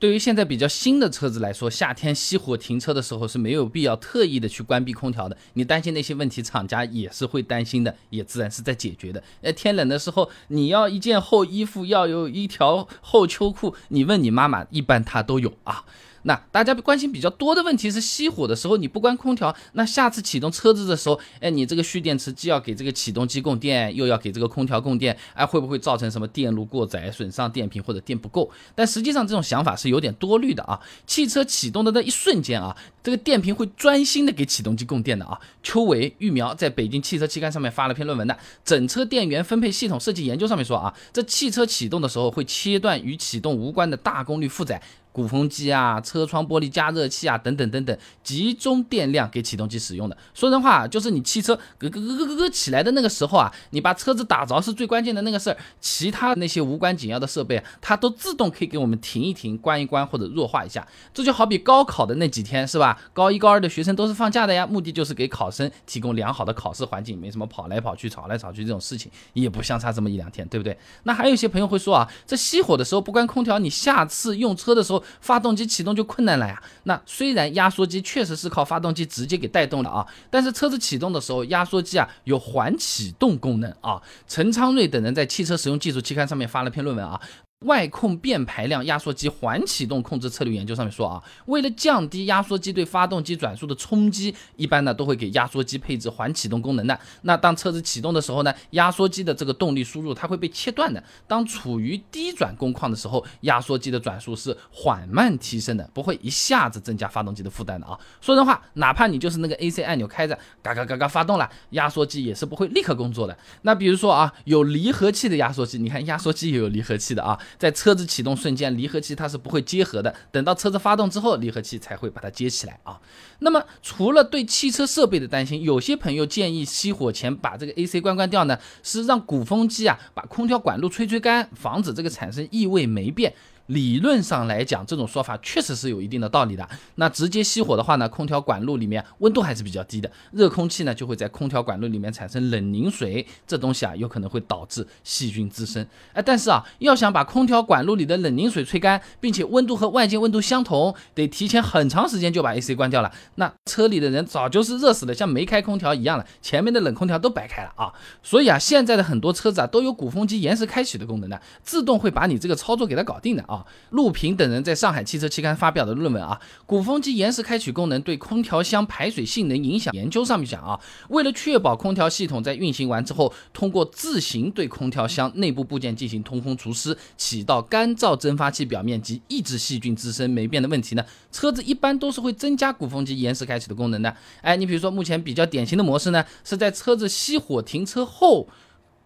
对于现在比较新的车子来说，夏天熄火停车的时候是没有必要特意的去关闭空调的。你担心那些问题，厂家也是会担心的，也自然是在解决的。哎，天冷的时候，你要一件厚衣服，要有一条厚秋裤，你问你妈妈，一般她都有啊。那大家关心比较多的问题是熄火的时候你不关空调，那下次启动车子的时候，哎，你这个蓄电池既要给这个启动机供电，又要给这个空调供电，哎，会不会造成什么电路过载、损伤电瓶或者电不够？但实际上这种想法是有点多虑的啊。汽车启动的那一瞬间啊，这个电瓶会专心的给启动机供电的啊。邱伟、育苗在北京汽车期刊上面发了篇论文的《整车电源分配系统设计研究》上面说啊，这汽车启动的时候会切断与启动无关的大功率负载。鼓风机啊，车窗玻璃加热器啊，等等等等，集中电量给启动机使用的。说人话，就是你汽车咯咯咯咯咯咯起来的那个时候啊，你把车子打着是最关键的那个事儿，其他那些无关紧要的设备，它都自动可以给我们停一停、关一关或者弱化一下。这就好比高考的那几天是吧？高一高二的学生都是放假的呀，目的就是给考生提供良好的考试环境，没什么跑来跑去、吵来吵去这种事情，也不相差这么一两天，对不对？那还有一些朋友会说啊，这熄火的时候不关空调，你下次用车的时候。发动机启动就困难了呀。那虽然压缩机确实是靠发动机直接给带动的啊，但是车子启动的时候，压缩机啊有缓启动功能啊。陈昌瑞等人在《汽车使用技术》期刊上面发了篇论文啊。外控变排量压缩机缓启动控制策略研究上面说啊，为了降低压缩机对发动机转速的冲击，一般呢都会给压缩机配置缓启动功能的。那当车子启动的时候呢，压缩机的这个动力输入它会被切断的。当处于低转工况的时候，压缩机的转速是缓慢提升的，不会一下子增加发动机的负担的啊。说人话，哪怕你就是那个 AC 按钮开着，嘎嘎嘎嘎发动了，压缩机也是不会立刻工作的。那比如说啊，有离合器的压缩机，你看压缩机也有离合器的啊。在车子启动瞬间，离合器它是不会结合的，等到车子发动之后，离合器才会把它接起来啊。那么除了对汽车设备的担心，有些朋友建议熄火前把这个 AC 关关掉呢，是让鼓风机啊把空调管路吹吹干，防止这个产生异味霉变。理论上来讲，这种说法确实是有一定的道理的。那直接熄火的话呢，空调管路里面温度还是比较低的，热空气呢就会在空调管路里面产生冷凝水，这东西啊有可能会导致细菌滋生。哎，但是啊，要想把空调管路里的冷凝水吹干，并且温度和外界温度相同，得提前很长时间就把 AC 关掉了。那车里的人早就是热死了，像没开空调一样了，前面的冷空调都白开了啊。所以啊，现在的很多车子啊都有鼓风机延时开启的功能的，自动会把你这个操作给它搞定的啊。陆平等人在上海汽车期刊发表的论文啊，鼓风机延时开启功能对空调箱排水性能影响研究上面讲啊，为了确保空调系统在运行完之后，通过自行对空调箱内部部件进行通风除湿，起到干燥蒸发器表面及抑制细菌滋生霉变的问题呢，车子一般都是会增加鼓风机延时开启的功能的。哎，你比如说目前比较典型的模式呢，是在车子熄火停车后，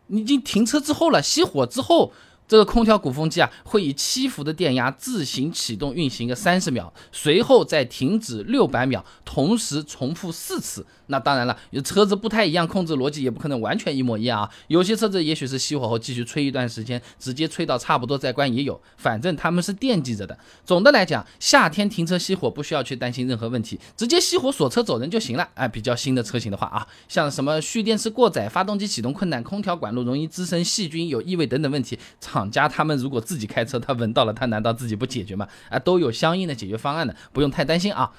你已经停车之后了，熄火之后。这个空调鼓风机啊，会以七伏的电压自行启动运行个三十秒，随后再停止六百秒，同时重复四次。那当然了，车子不太一样，控制逻辑也不可能完全一模一样啊。有些车子也许是熄火后继续吹一段时间，直接吹到差不多再关也有，反正他们是惦记着的。总的来讲，夏天停车熄火不需要去担心任何问题，直接熄火锁车走人就行了。哎，比较新的车型的话啊，像什么蓄电池过载、发动机启动困难、空调管路容易滋生细菌、有异味等等问题，厂家他们如果自己开车，他闻到了，他难道自己不解决吗？啊，都有相应的解决方案的，不用太担心啊。